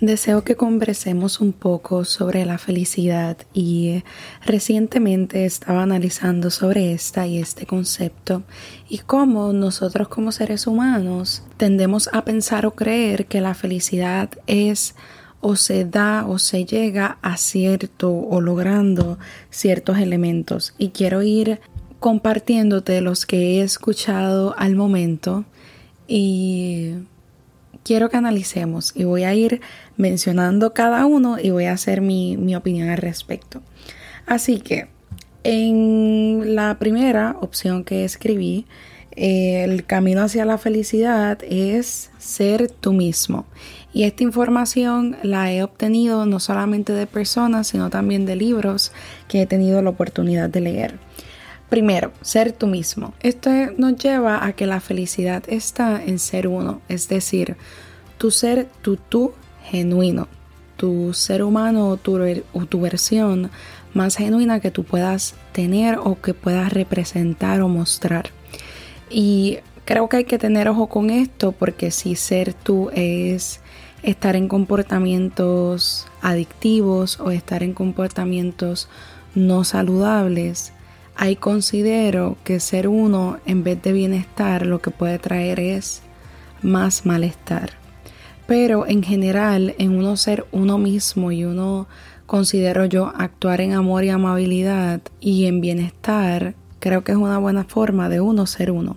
Deseo que conversemos un poco sobre la felicidad y recientemente estaba analizando sobre esta y este concepto y cómo nosotros como seres humanos tendemos a pensar o creer que la felicidad es o se da o se llega a cierto o logrando ciertos elementos. Y quiero ir compartiéndote los que he escuchado al momento y quiero que analicemos y voy a ir mencionando cada uno y voy a hacer mi, opinión al respecto. Así que en la primera opción que escribí, el camino hacia la felicidad es ser tú mismo. Y esta información la he obtenido no solamente de personas, sino también de libros que he tenido la oportunidad de leer. Primero, ser tú mismo. Esto nos lleva a que la felicidad está en ser uno, es decir, tu ser, tu tú genuino, tu ser humano tu, o tu versión más genuina que tú puedas tener o que puedas representar o mostrar. Y creo que hay que tener ojo con esto porque si ser tú es estar en comportamientos adictivos o estar en comportamientos no saludables, Ahí considero que ser uno en vez de bienestar lo que puede traer es más malestar. Pero en general, en uno ser uno mismo y uno considero yo actuar en amor y amabilidad y en bienestar, creo que es una buena forma de uno ser uno.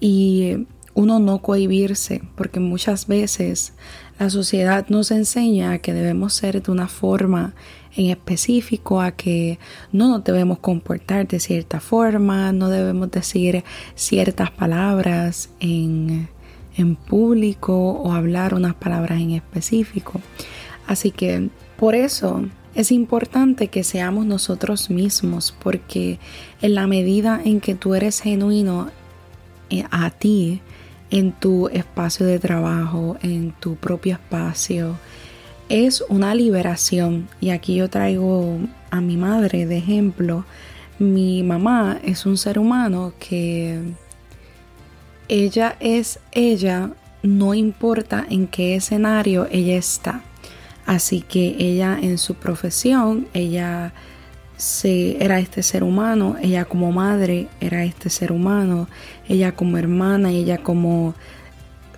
Y uno no cohibirse, porque muchas veces la sociedad nos enseña que debemos ser de una forma en específico, a que no nos debemos comportar de cierta forma, no debemos decir ciertas palabras en, en público o hablar unas palabras en específico. Así que por eso es importante que seamos nosotros mismos, porque en la medida en que tú eres genuino eh, a ti, en tu espacio de trabajo, en tu propio espacio, es una liberación. Y aquí yo traigo a mi madre de ejemplo. Mi mamá es un ser humano que ella es ella, no importa en qué escenario ella está. Así que ella en su profesión, ella se, era este ser humano, ella como madre era este ser humano, ella como hermana, ella como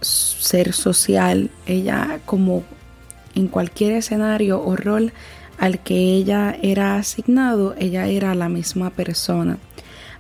ser social, ella como en cualquier escenario o rol al que ella era asignado, ella era la misma persona.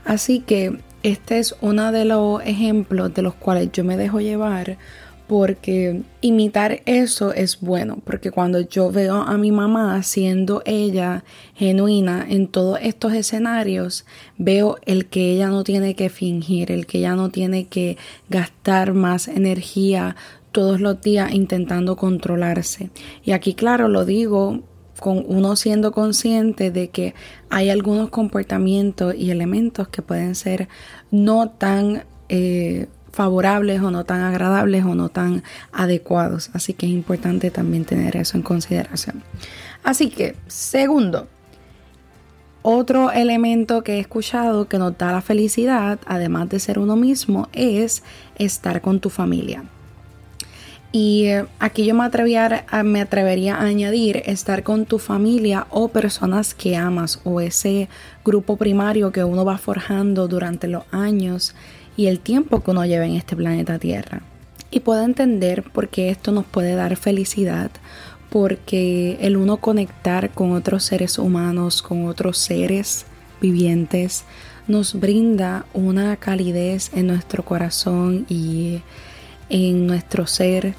Así que este es uno de los ejemplos de los cuales yo me dejo llevar porque imitar eso es bueno, porque cuando yo veo a mi mamá siendo ella genuina en todos estos escenarios, veo el que ella no tiene que fingir, el que ella no tiene que gastar más energía todos los días intentando controlarse. Y aquí, claro, lo digo con uno siendo consciente de que hay algunos comportamientos y elementos que pueden ser no tan eh, favorables o no tan agradables o no tan adecuados. Así que es importante también tener eso en consideración. Así que, segundo, otro elemento que he escuchado que nos da la felicidad, además de ser uno mismo, es estar con tu familia. Y eh, aquí yo me, me atrevería a añadir estar con tu familia o personas que amas o ese grupo primario que uno va forjando durante los años y el tiempo que uno lleva en este planeta Tierra. Y puedo entender por qué esto nos puede dar felicidad, porque el uno conectar con otros seres humanos, con otros seres vivientes, nos brinda una calidez en nuestro corazón y en nuestro ser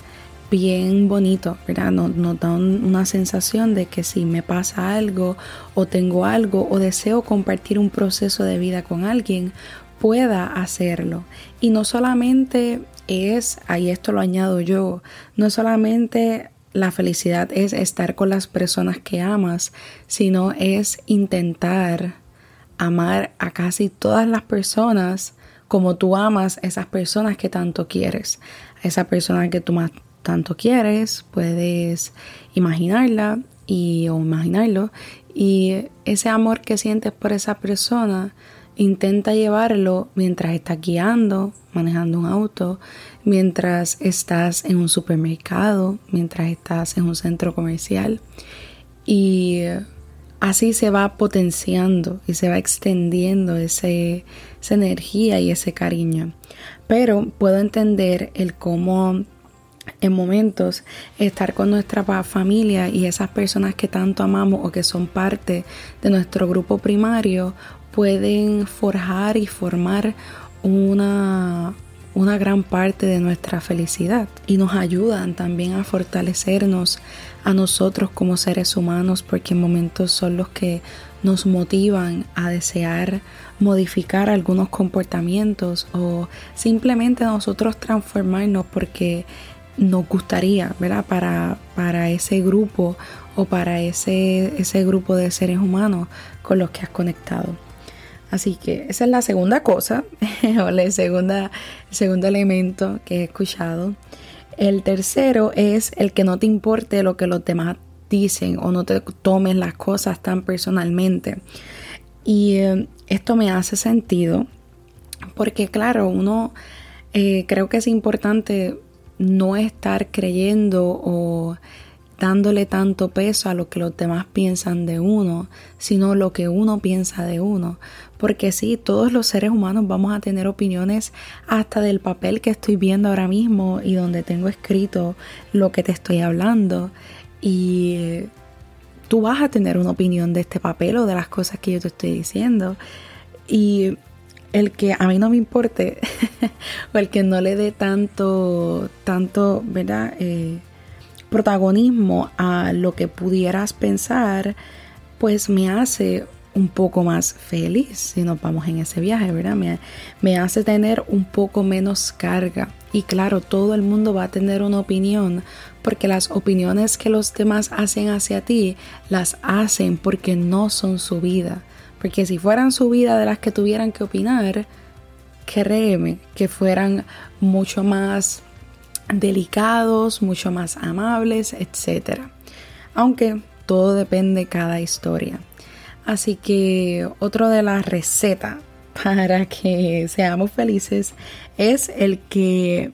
bien bonito, ¿verdad? Nos, da una sensación de que si me pasa algo o tengo algo o deseo compartir un proceso de vida con alguien, pueda hacerlo. Y no solamente es, ahí esto lo añado yo, no solamente la felicidad es estar con las personas que amas, sino es intentar amar a casi todas las personas como tú amas esas personas que tanto quieres, esa persona que tú más tanto quieres, puedes imaginarla y o imaginarlo y ese amor que sientes por esa persona intenta llevarlo mientras estás guiando, manejando un auto, mientras estás en un supermercado, mientras estás en un centro comercial. Y así se va potenciando y se va extendiendo ese, esa energía y ese cariño. Pero puedo entender el cómo en momentos estar con nuestra familia y esas personas que tanto amamos o que son parte de nuestro grupo primario pueden forjar y formar una, una gran parte de nuestra felicidad y nos ayudan también a fortalecernos a nosotros como seres humanos porque en momentos son los que nos motivan a desear modificar algunos comportamientos o simplemente nosotros transformarnos porque nos gustaría, ¿verdad? Para, para ese grupo o para ese, ese grupo de seres humanos con los que has conectado. Así que esa es la segunda cosa, o la segunda, el segundo elemento que he escuchado. El tercero es el que no te importe lo que los demás dicen o no te tomes las cosas tan personalmente. Y eh, esto me hace sentido porque claro, uno eh, creo que es importante no estar creyendo o dándole tanto peso a lo que los demás piensan de uno, sino lo que uno piensa de uno. Porque sí, todos los seres humanos vamos a tener opiniones hasta del papel que estoy viendo ahora mismo y donde tengo escrito lo que te estoy hablando. Y tú vas a tener una opinión de este papel o de las cosas que yo te estoy diciendo. Y el que a mí no me importe o el que no le dé tanto, tanto, ¿verdad? Eh, protagonismo a lo que pudieras pensar, pues me hace un poco más feliz si nos vamos en ese viaje, ¿verdad? Me, hace tener un poco menos carga. Y claro, todo el mundo va a tener una opinión porque las opiniones que los demás hacen hacia ti las hacen porque no son su vida. Porque si fueran su vida de las que tuvieran que opinar, créeme que fueran mucho más delicados, mucho más amables, etc. Aunque todo depende de cada historia. Así que otra de las recetas para que seamos felices es el que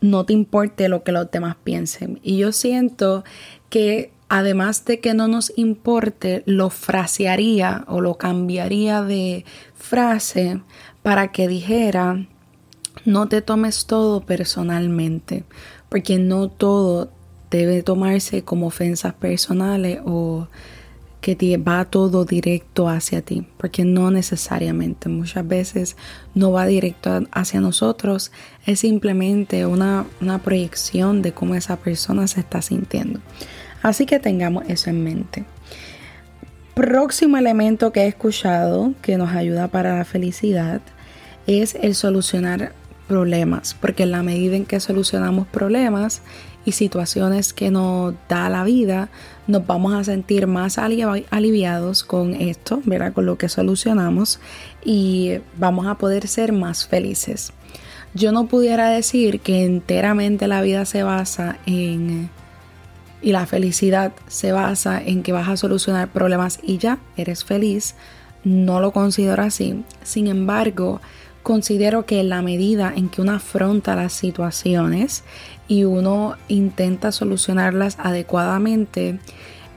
no te importe lo que los demás piensen. Y yo siento que además de que no nos importe, lo frasearía o lo cambiaría de frase para que dijera no te tomes todo personalmente, porque no todo debe tomarse como ofensas personales o que va todo directo hacia ti, porque no necesariamente, muchas veces no va directo hacia nosotros, es simplemente una, una proyección de cómo esa persona se está sintiendo. Así que tengamos eso en mente. Próximo elemento que he escuchado que nos ayuda para la felicidad es el solucionar problemas, porque en la medida en que solucionamos problemas y situaciones que nos da la vida, nos vamos a sentir más aliviados con esto, ¿verdad? Con lo que solucionamos y vamos a poder ser más felices. Yo no pudiera decir que enteramente la vida se basa en y la felicidad se basa en que vas a solucionar problemas y ya eres feliz. No lo considero así. Sin embargo, considero que en la medida en que uno afronta las situaciones y uno intenta solucionarlas adecuadamente,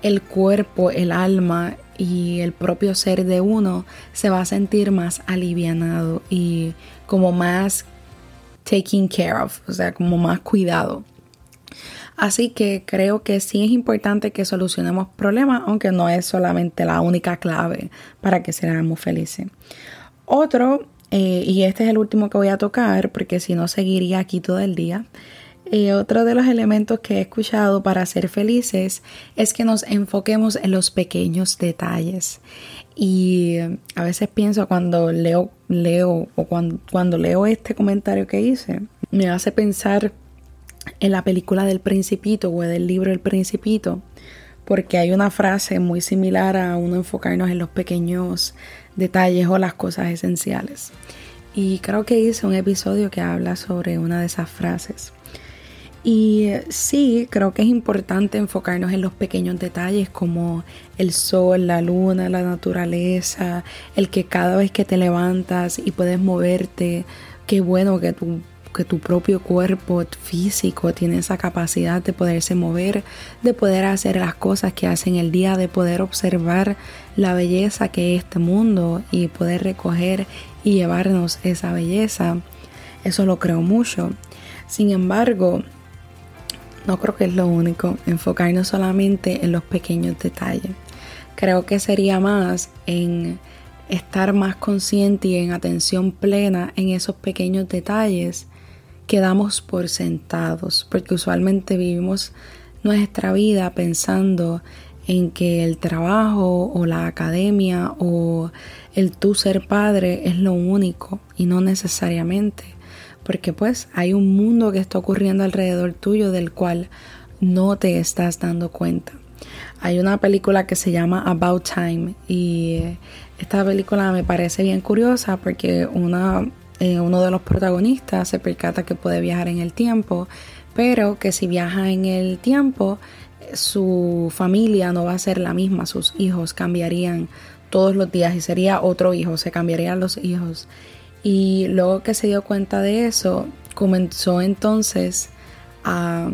el cuerpo, el alma y el propio ser de uno se va a sentir más alivianado y como más taken care of, o sea, como más cuidado. Así que creo que sí es importante que solucionemos problemas, aunque no es solamente la única clave para que seamos felices. Otro eh, y este es el último que voy a tocar porque si no seguiría aquí todo el día. Eh, otro de los elementos que he escuchado para ser felices es que nos enfoquemos en los pequeños detalles. Y eh, a veces pienso cuando leo, leo o cuando, leo este comentario que hice, me hace pensar en la película del principito o del libro El principito, porque hay una frase muy similar a uno enfocarnos en los pequeños detalles o las cosas esenciales. Y creo que hice un episodio que habla sobre una de esas frases. Y sí, creo que es importante enfocarnos en los pequeños detalles como el sol, la luna, la naturaleza, el que cada vez que te levantas y puedes moverte, qué bueno que tu, que tu propio cuerpo físico tiene esa capacidad de poderse mover, de poder hacer las cosas que hacen el día, de poder observar la belleza que es este mundo y poder recoger y llevarnos esa belleza. Eso lo creo mucho. Sin embargo, no creo que es lo único, enfocarnos solamente en los pequeños detalles. Creo que sería más en estar más consciente y en atención plena en esos pequeños detalles que damos por sentados, porque usualmente vivimos nuestra vida pensando en que el trabajo o la academia o el tú ser padre es lo único y no necesariamente porque pues hay un mundo que está ocurriendo alrededor tuyo del cual no te estás dando cuenta. Hay una película que se llama About Time y esta película me parece bien curiosa porque una, eh, uno de los protagonistas se percata que puede viajar en el tiempo, pero que si viaja en el tiempo su familia no va a ser la misma, sus hijos cambiarían todos los días y sería otro hijo, se cambiarían los hijos. Y luego que se dio cuenta de eso, comenzó entonces a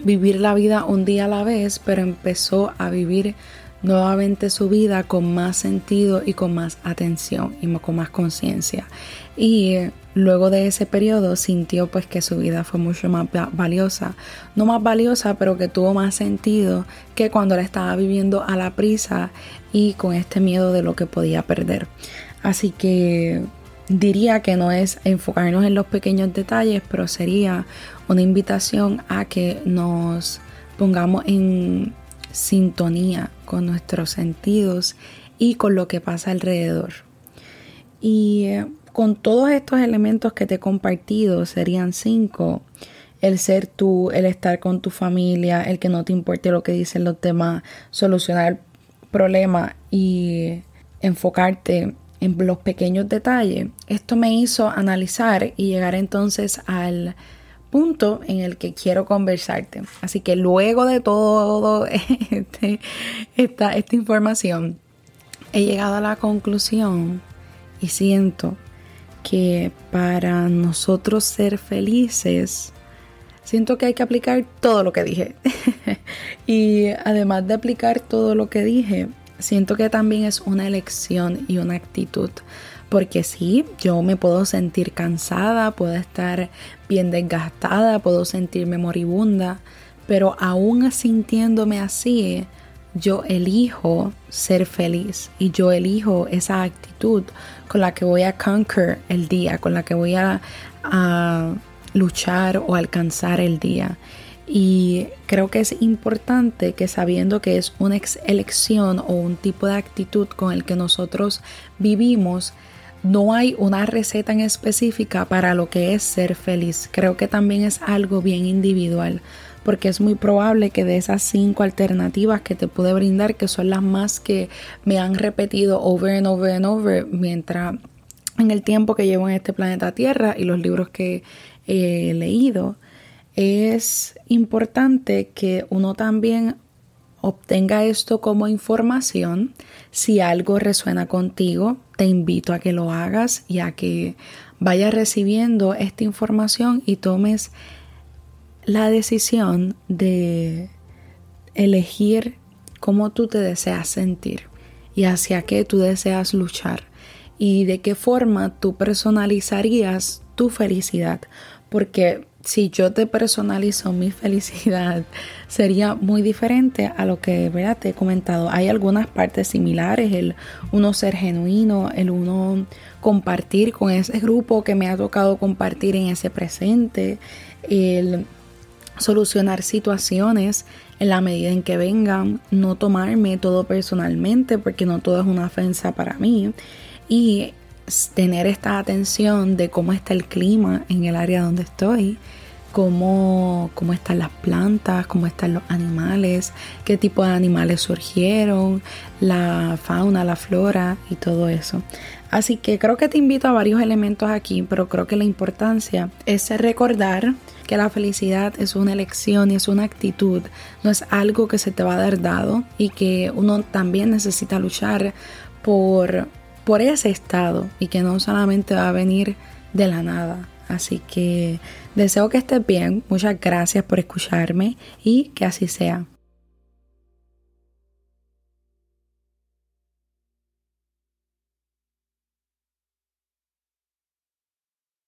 vivir la vida un día a la vez, pero empezó a vivir nuevamente su vida con más sentido y con más atención y con más conciencia. Y luego de ese periodo sintió pues que su vida fue mucho más valiosa. No más valiosa, pero que tuvo más sentido que cuando la estaba viviendo a la prisa y con este miedo de lo que podía perder. Así que diría que no es enfocarnos en los pequeños detalles, pero sería una invitación a que nos pongamos en sintonía con nuestros sentidos y con lo que pasa alrededor. Y eh, con todos estos elementos que te he compartido, serían cinco. El ser tú, el estar con tu familia, el que no te importe lo que dicen los demás, solucionar el problema y enfocarte en los pequeños detalles, esto me hizo analizar y llegar entonces al punto en el que quiero conversarte. Así que luego de todo este, esta, esta información, he llegado a la conclusión y siento que para nosotros ser felices, siento que hay que aplicar todo lo que dije. y además de aplicar todo lo que dije, siento que también es una elección y una actitud. Porque sí, yo me puedo sentir cansada, puedo estar bien desgastada, puedo sentirme moribunda, pero aún sintiéndome así, yo elijo ser feliz y yo elijo esa actitud con la que voy a conquer el día, con la que voy a, a luchar o alcanzar el día. Y creo que es importante que sabiendo que es una elección o un tipo de actitud con el que nosotros vivimos, no hay una receta en específica para lo que es ser feliz. Creo que también es algo bien individual, porque es muy probable que de esas cinco alternativas que te pude brindar, que son las más que me han repetido over and over and over mientras en el tiempo que llevo en este planeta Tierra y los libros que he leído, es importante que uno también obtenga esto como información. Si algo resuena contigo, te invito a que lo hagas y a que vayas recibiendo esta información y tomes la decisión de elegir cómo tú te deseas sentir y hacia qué tú deseas luchar y de qué forma tú personalizarías tu felicidad. Porque si yo te personalizo mi felicidad, sería muy diferente a lo que ¿verdad? te he comentado. Hay algunas partes similares, el uno ser genuino, el uno compartir con ese grupo que me ha tocado compartir en ese presente, el solucionar situaciones en la medida en que vengan, no tomarme todo personalmente porque no todo es una ofensa para mí y tener esta atención de cómo está el clima en el área donde estoy, cómo, cómo están las plantas, cómo están los animales, qué tipo de animales surgieron, la fauna, la flora y todo eso. Así que creo que te invito a varios elementos aquí, pero creo que la importancia es recordar que la felicidad es una elección y es una actitud, no es algo que se te va a dar dado y que uno también necesita luchar por, por ese estado y que no solamente va a venir de la nada. Así que deseo que estés bien, muchas gracias por escucharme y que así sea.